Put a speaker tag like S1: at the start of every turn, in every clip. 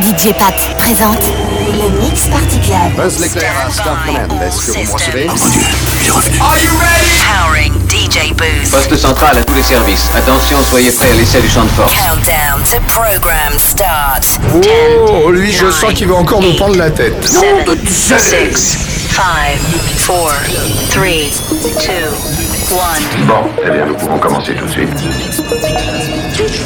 S1: DJ Pat présente le Mix Party Club.
S2: Buzz l'éclair à Star Command. Est-ce que vous me recevez
S3: Mon Dieu, il est revenu.
S4: Powering DJ Booth.
S5: Poste central à tous les services. Attention, soyez prêts à l'essai du champ de force.
S4: Countdown to program start.
S6: Oh, lui, je sens qu'il va encore nous prendre la tête.
S4: 7, 6, 5, 4, 3, 2, 1.
S3: Bon, eh bien, nous pouvons commencer tout de suite.
S7: Touch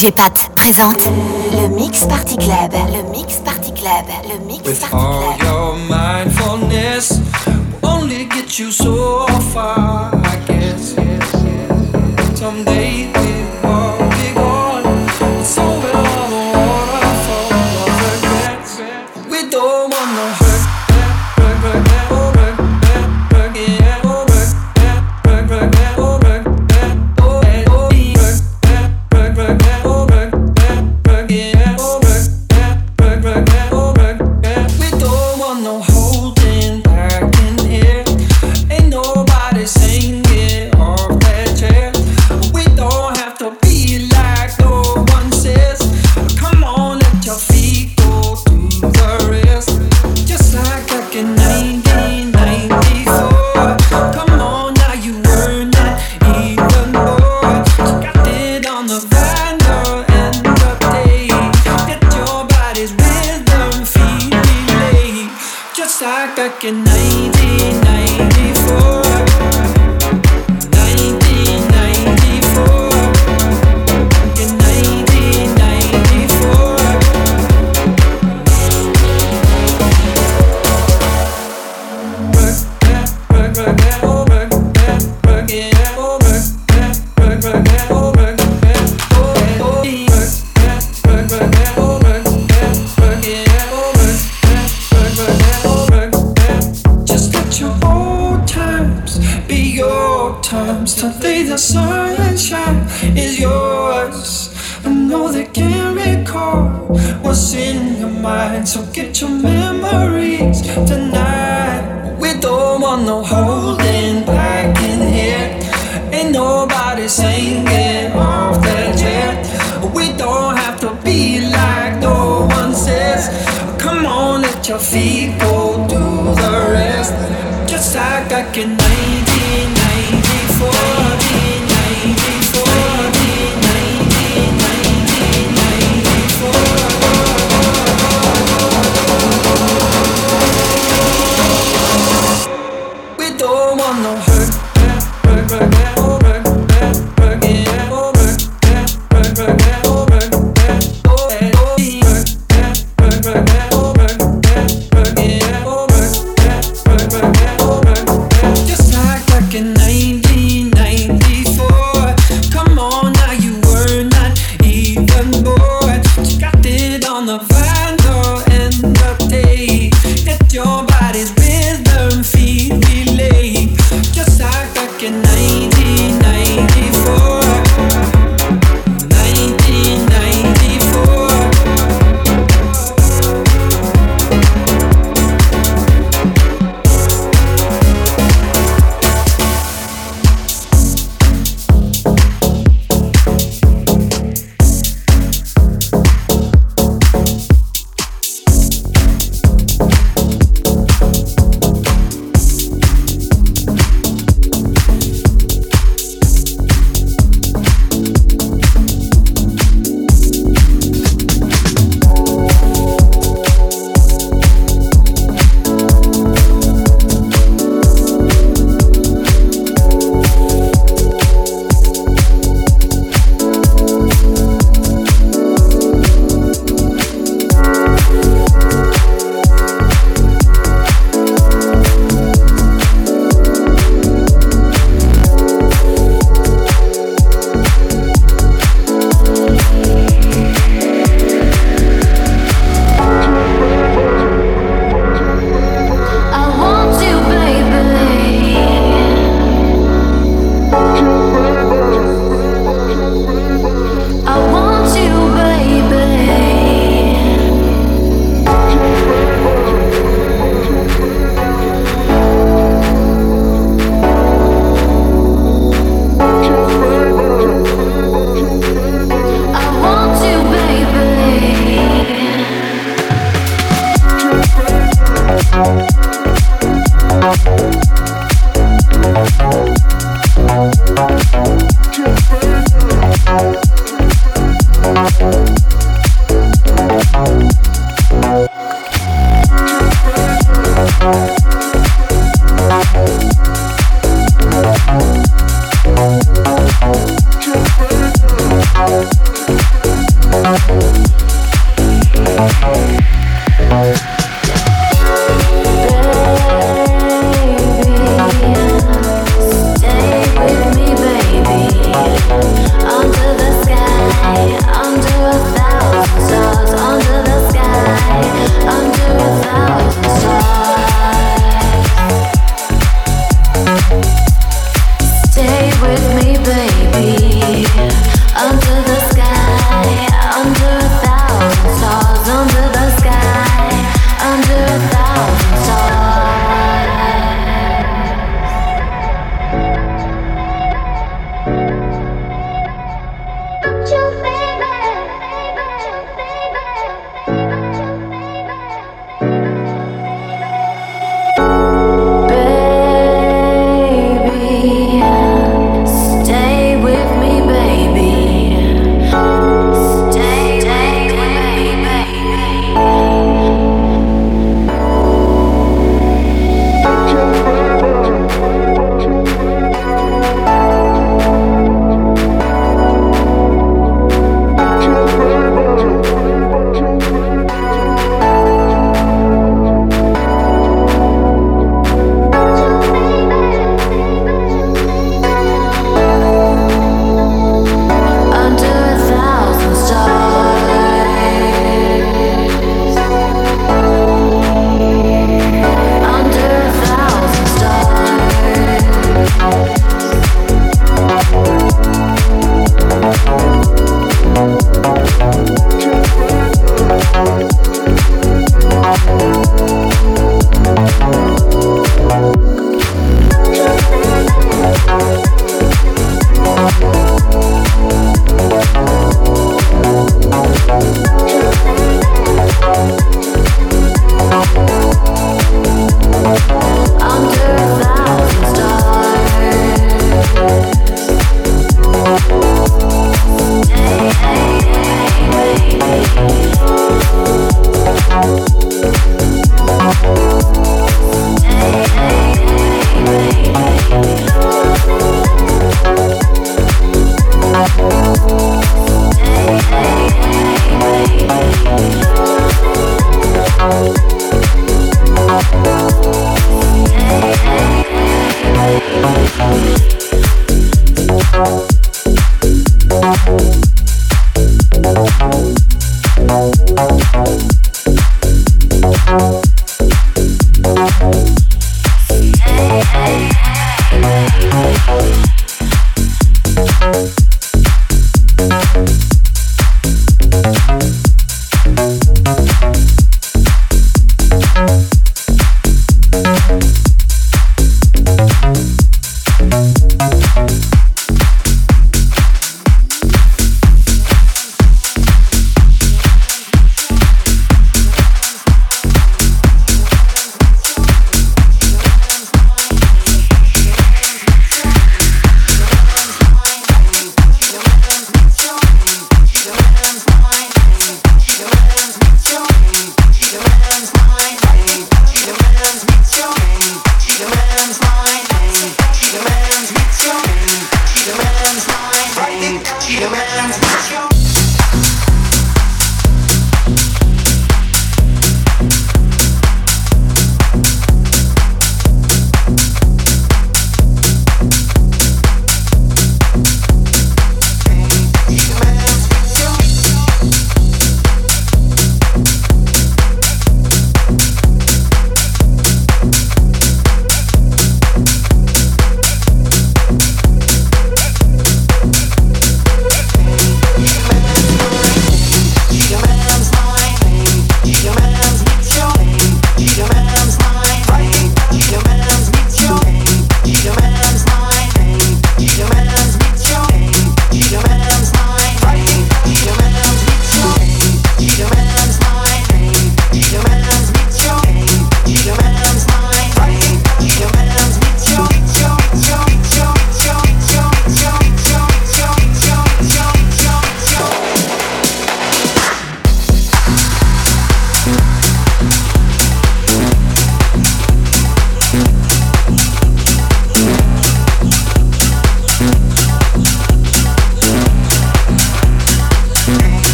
S8: DJ Pat présente le Mix Party Club, le Mix Party Club, le Mix Party Club.
S9: go do the rest. Just like back in 1994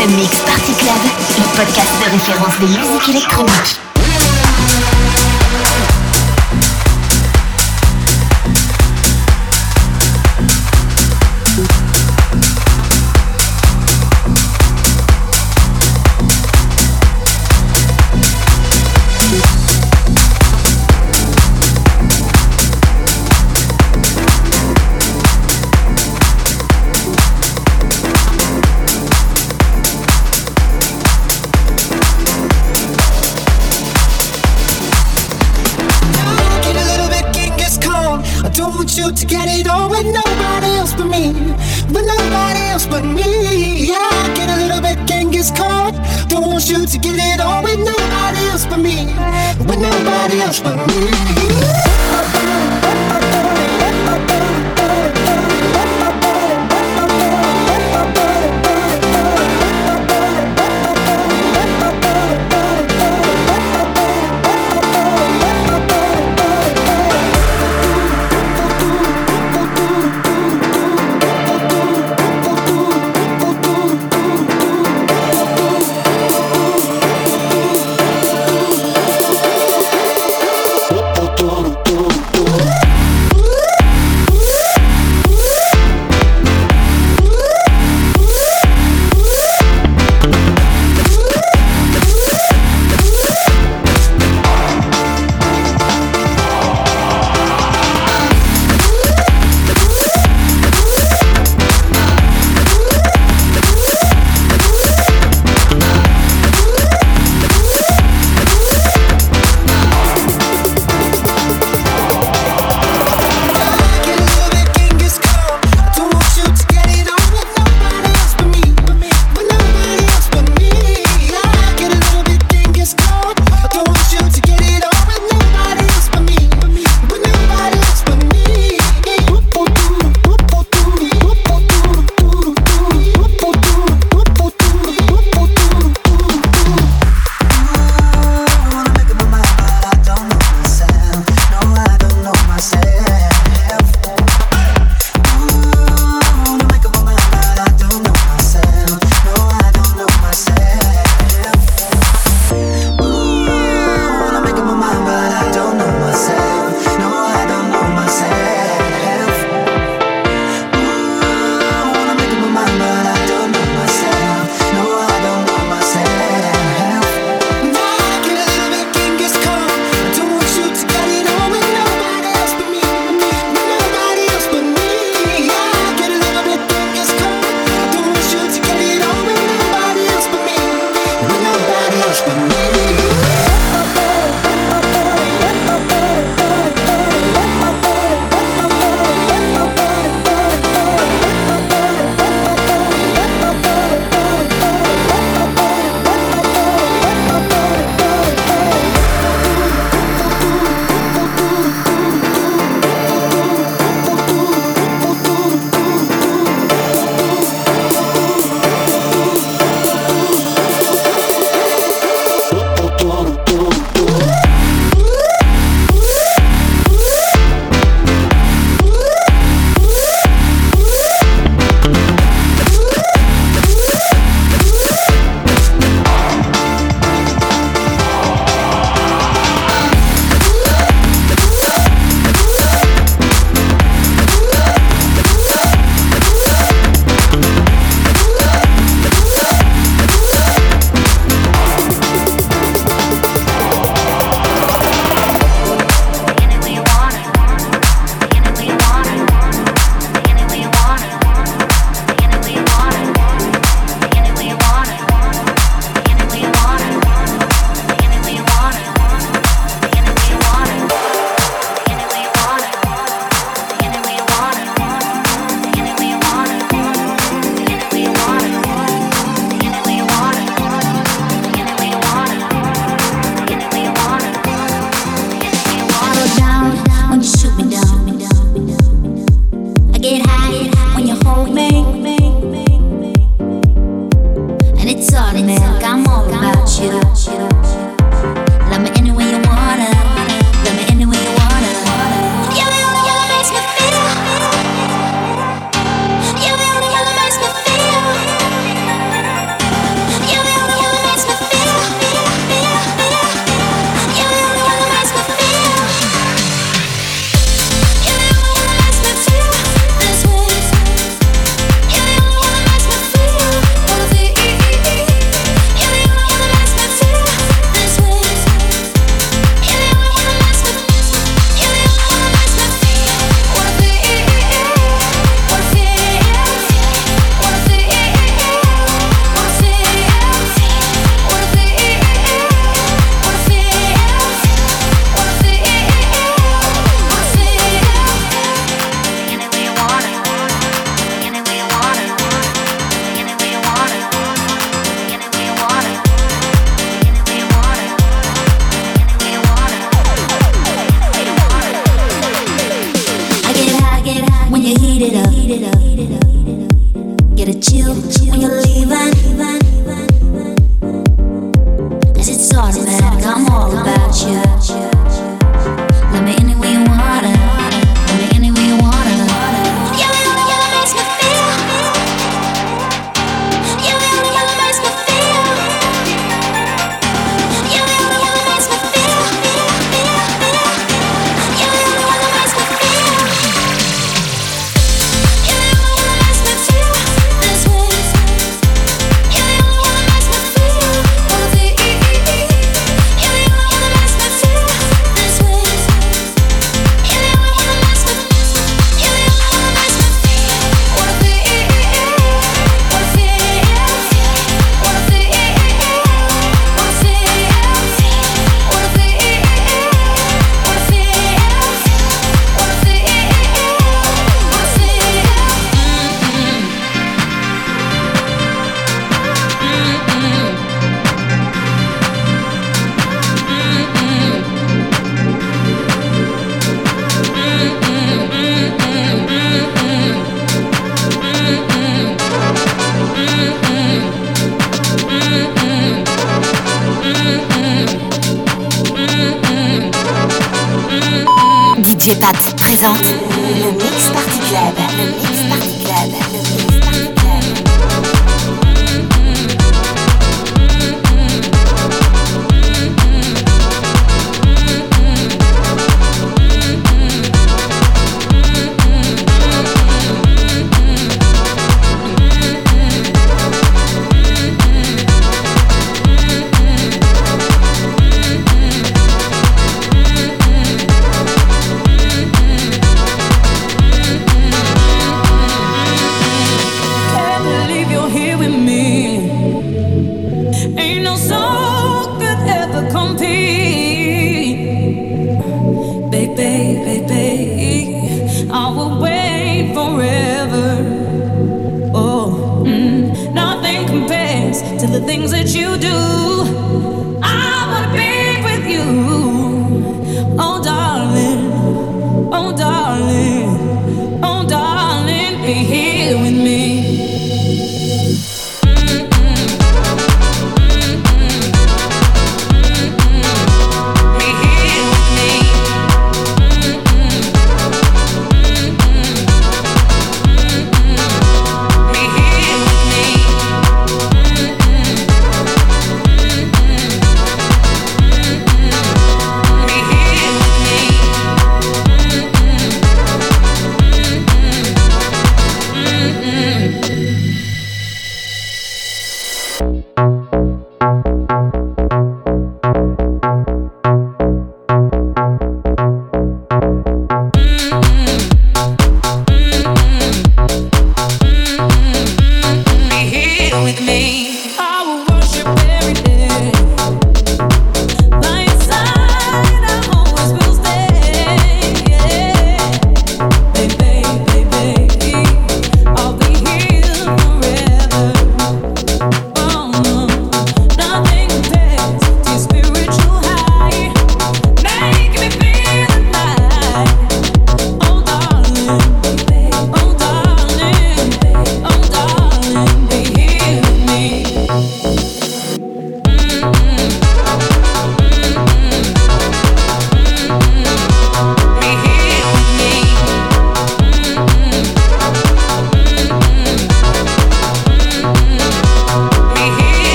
S1: Le Mix Party Club, le podcast de référence des musiques électroniques.
S10: To get it on with nobody else but me. With nobody else but me.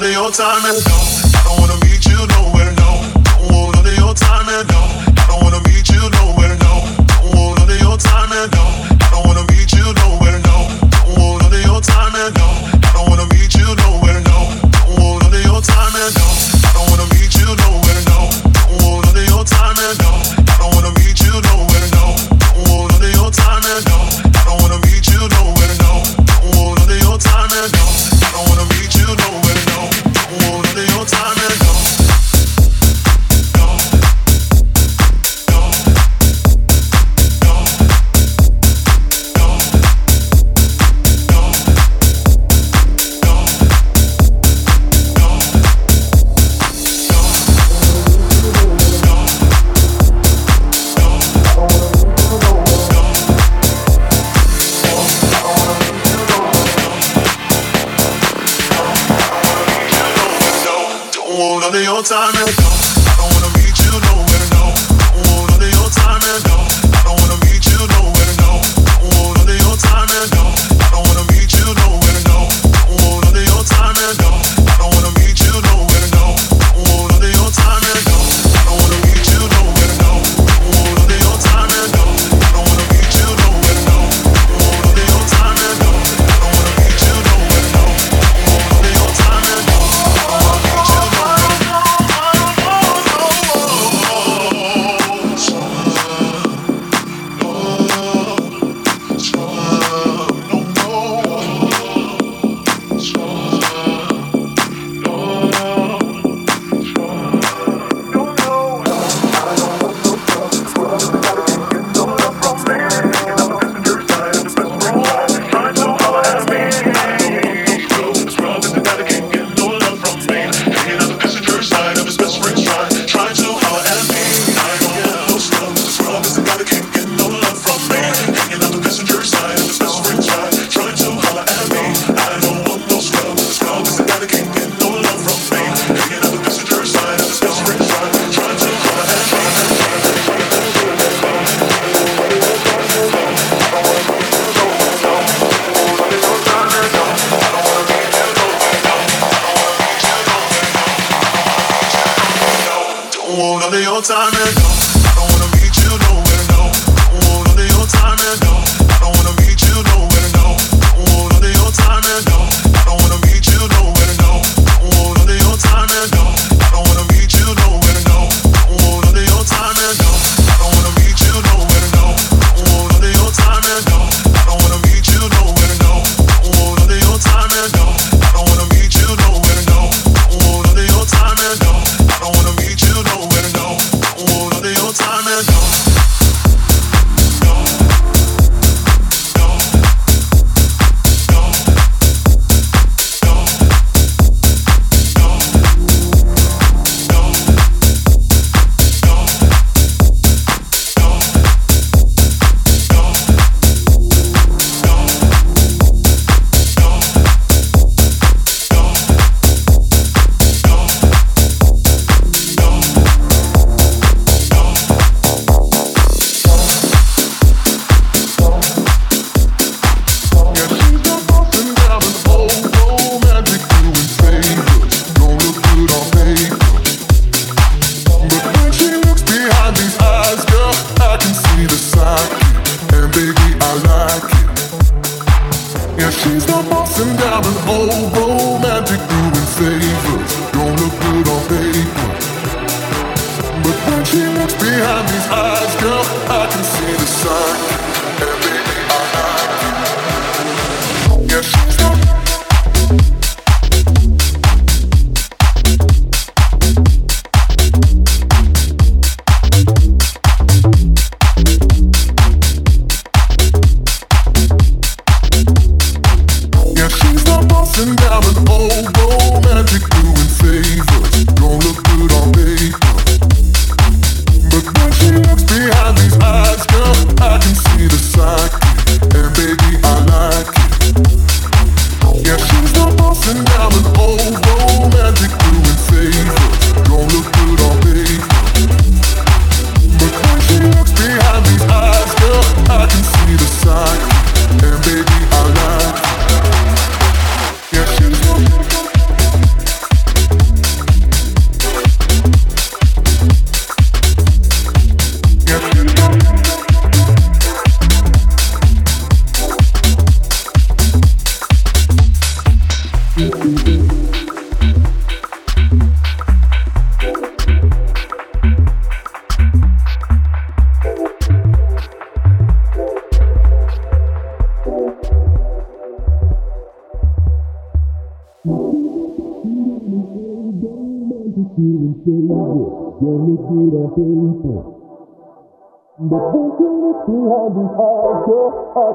S11: know that
S12: your
S13: time is over.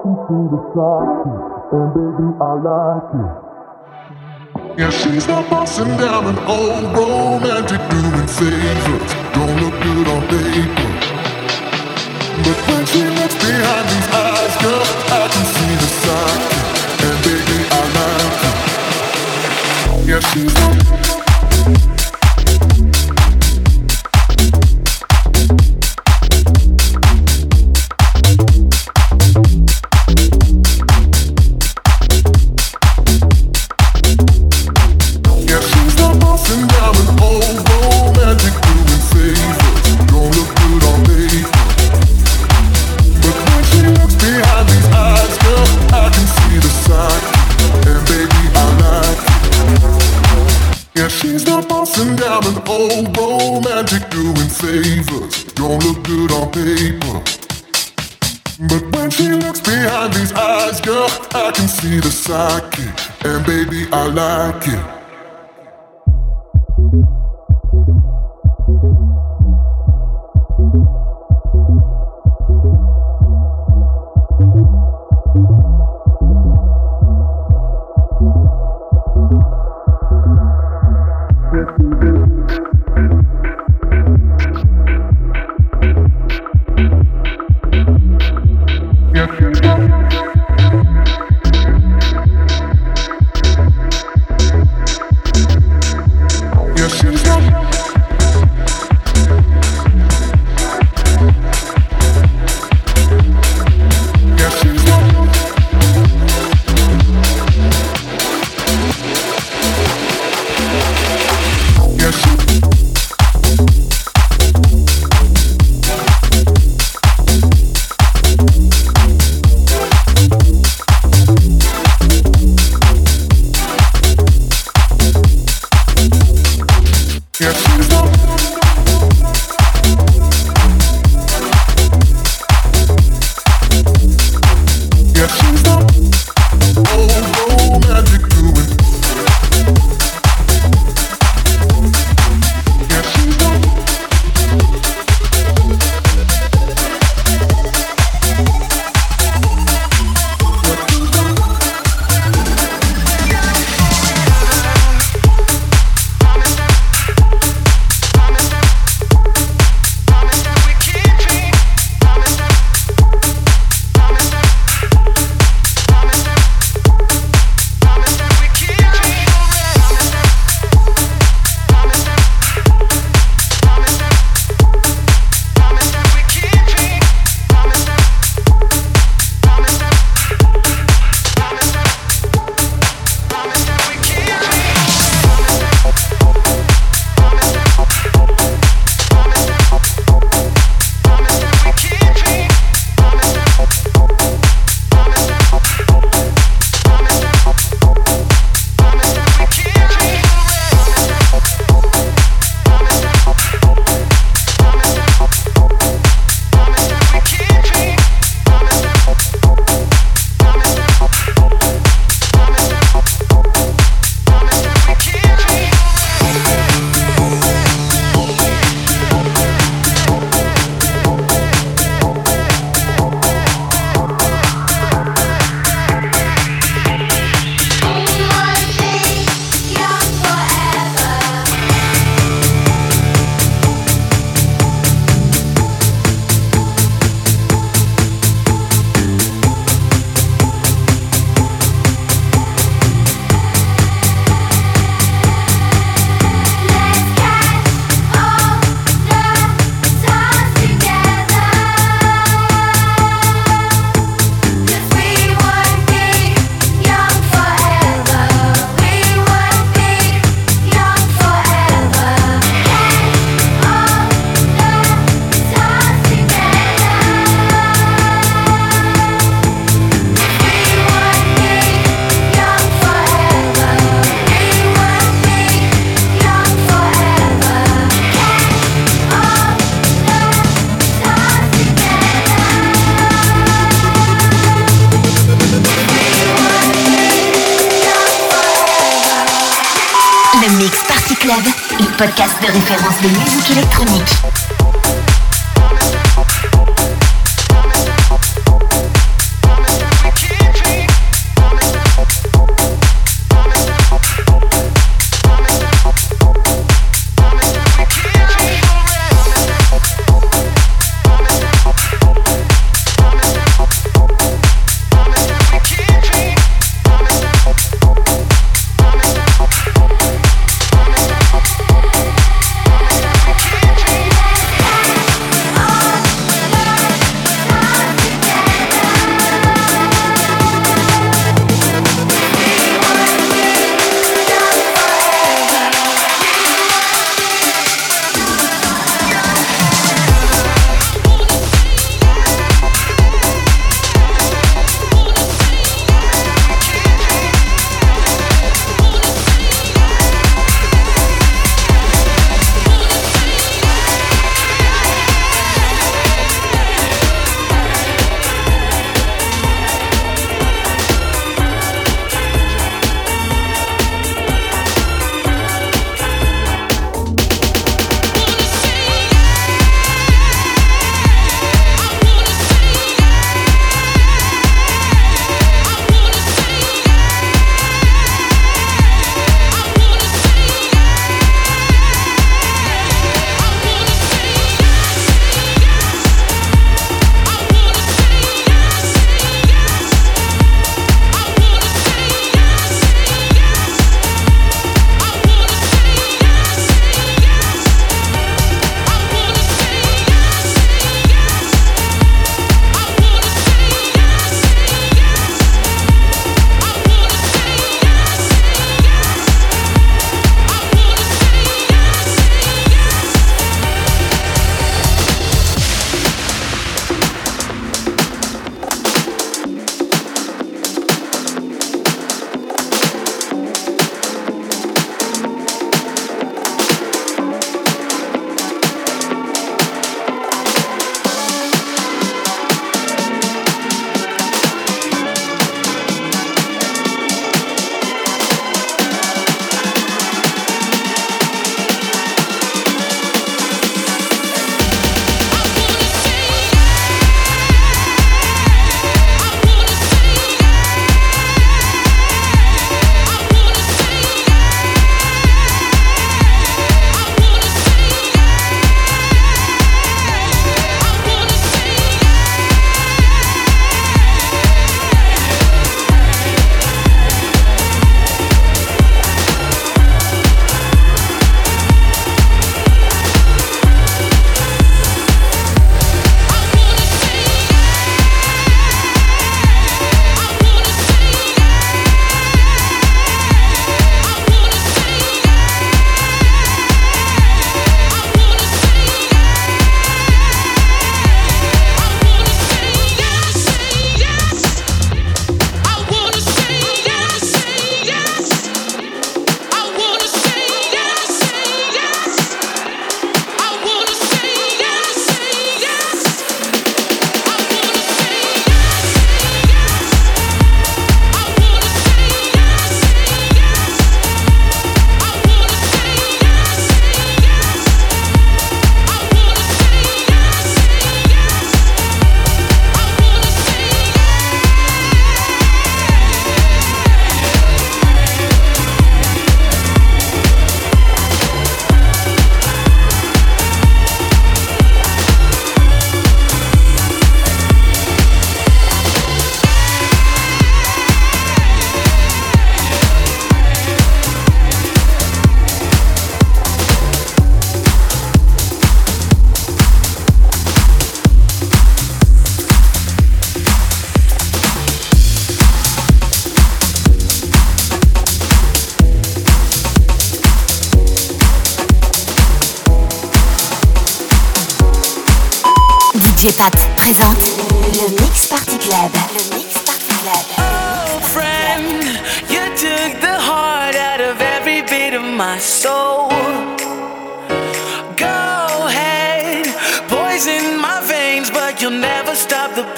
S13: you
S14: to the side, and baby, I like it. Yeah, she's not bossing down an old romantic doing favors. Don't look good on paper. But when she looks behind these eyes, girl, I can see the sign. And baby, I like you. Yeah, she's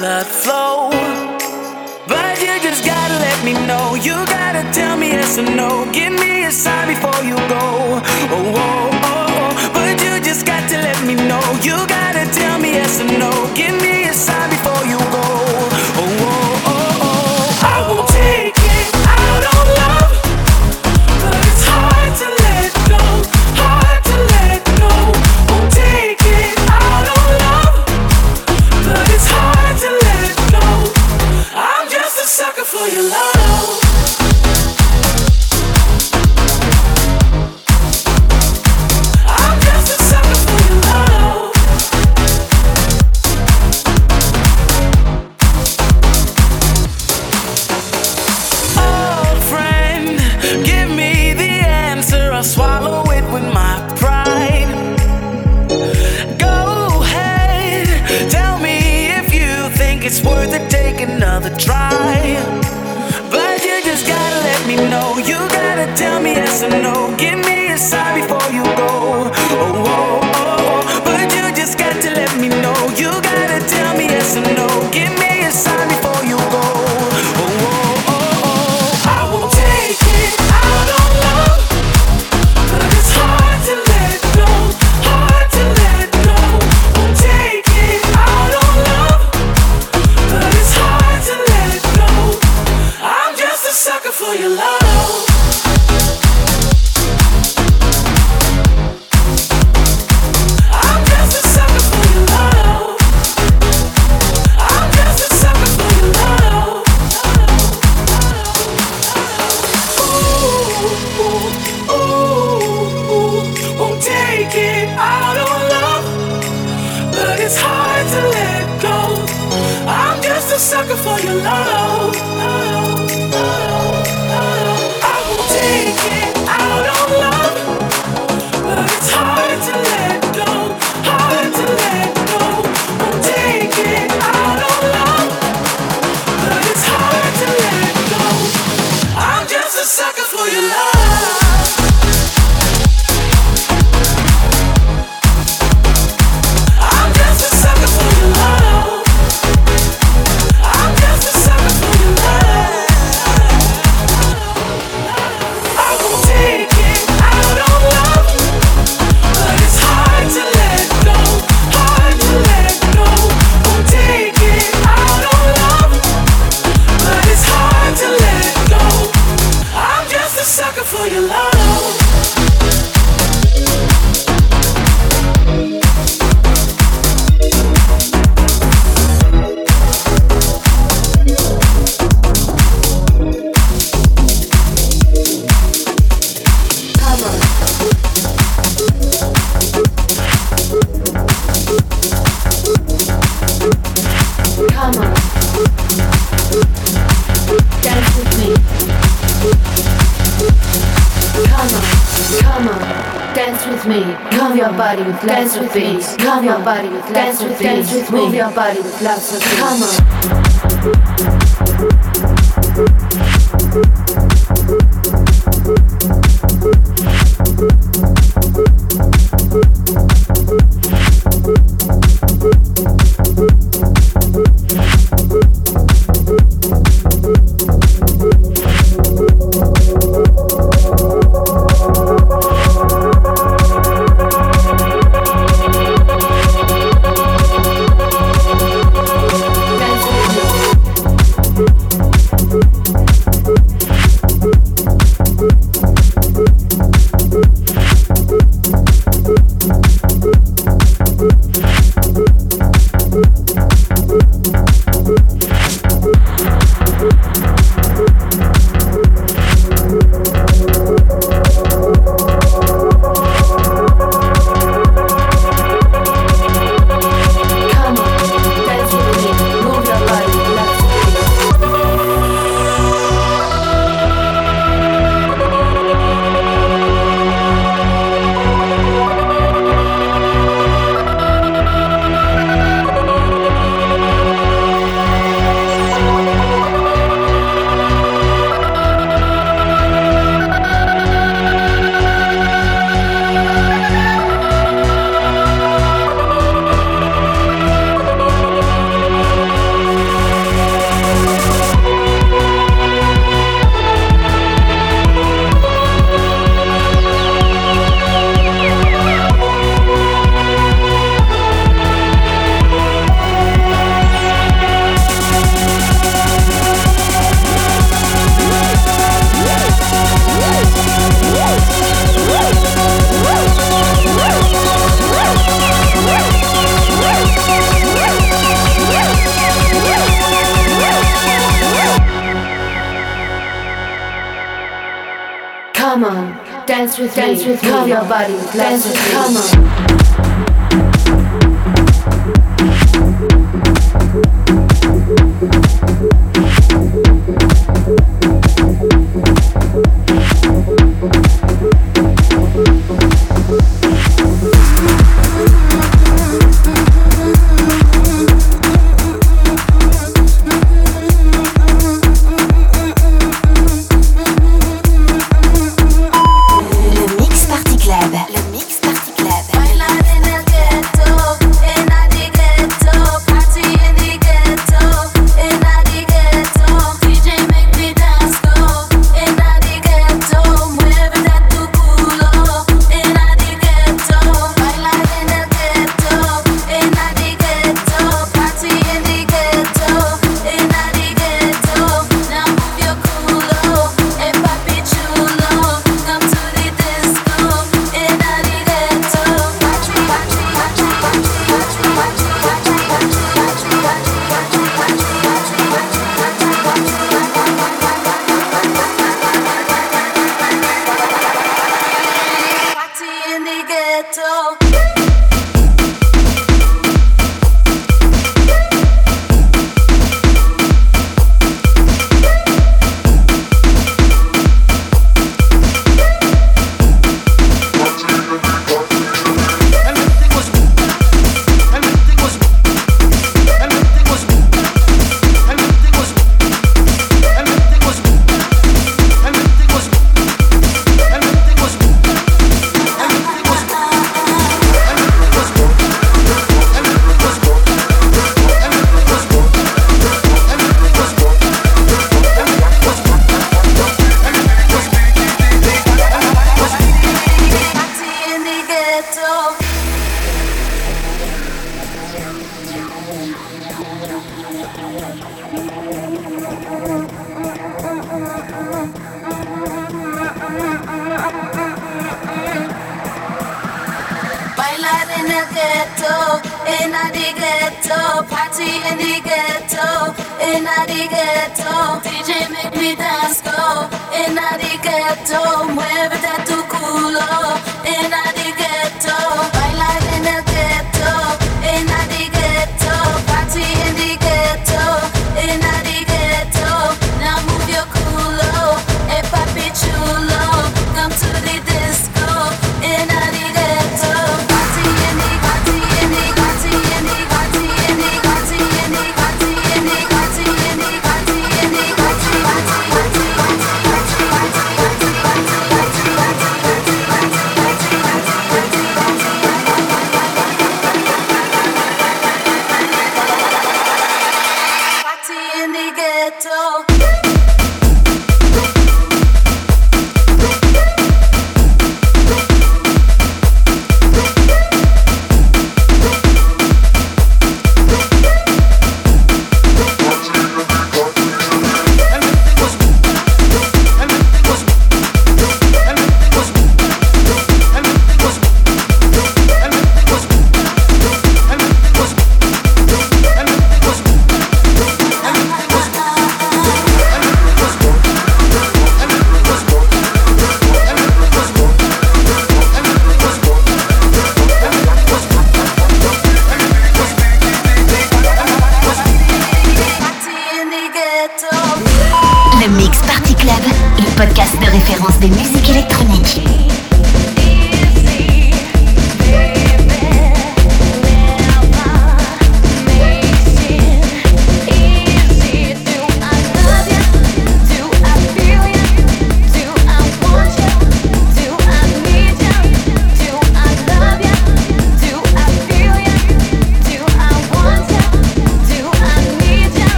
S8: blood flow. But you just gotta let me know. You gotta tell me yes or no. Give me a sign before you go. Oh, oh, oh, oh. But you just got to let me know. You gotta tell me yes or no. Give me a sign before. body with
S15: dance with me, Come on, body with dance with me. Move your body with lots of. Come on.
S16: pleasure.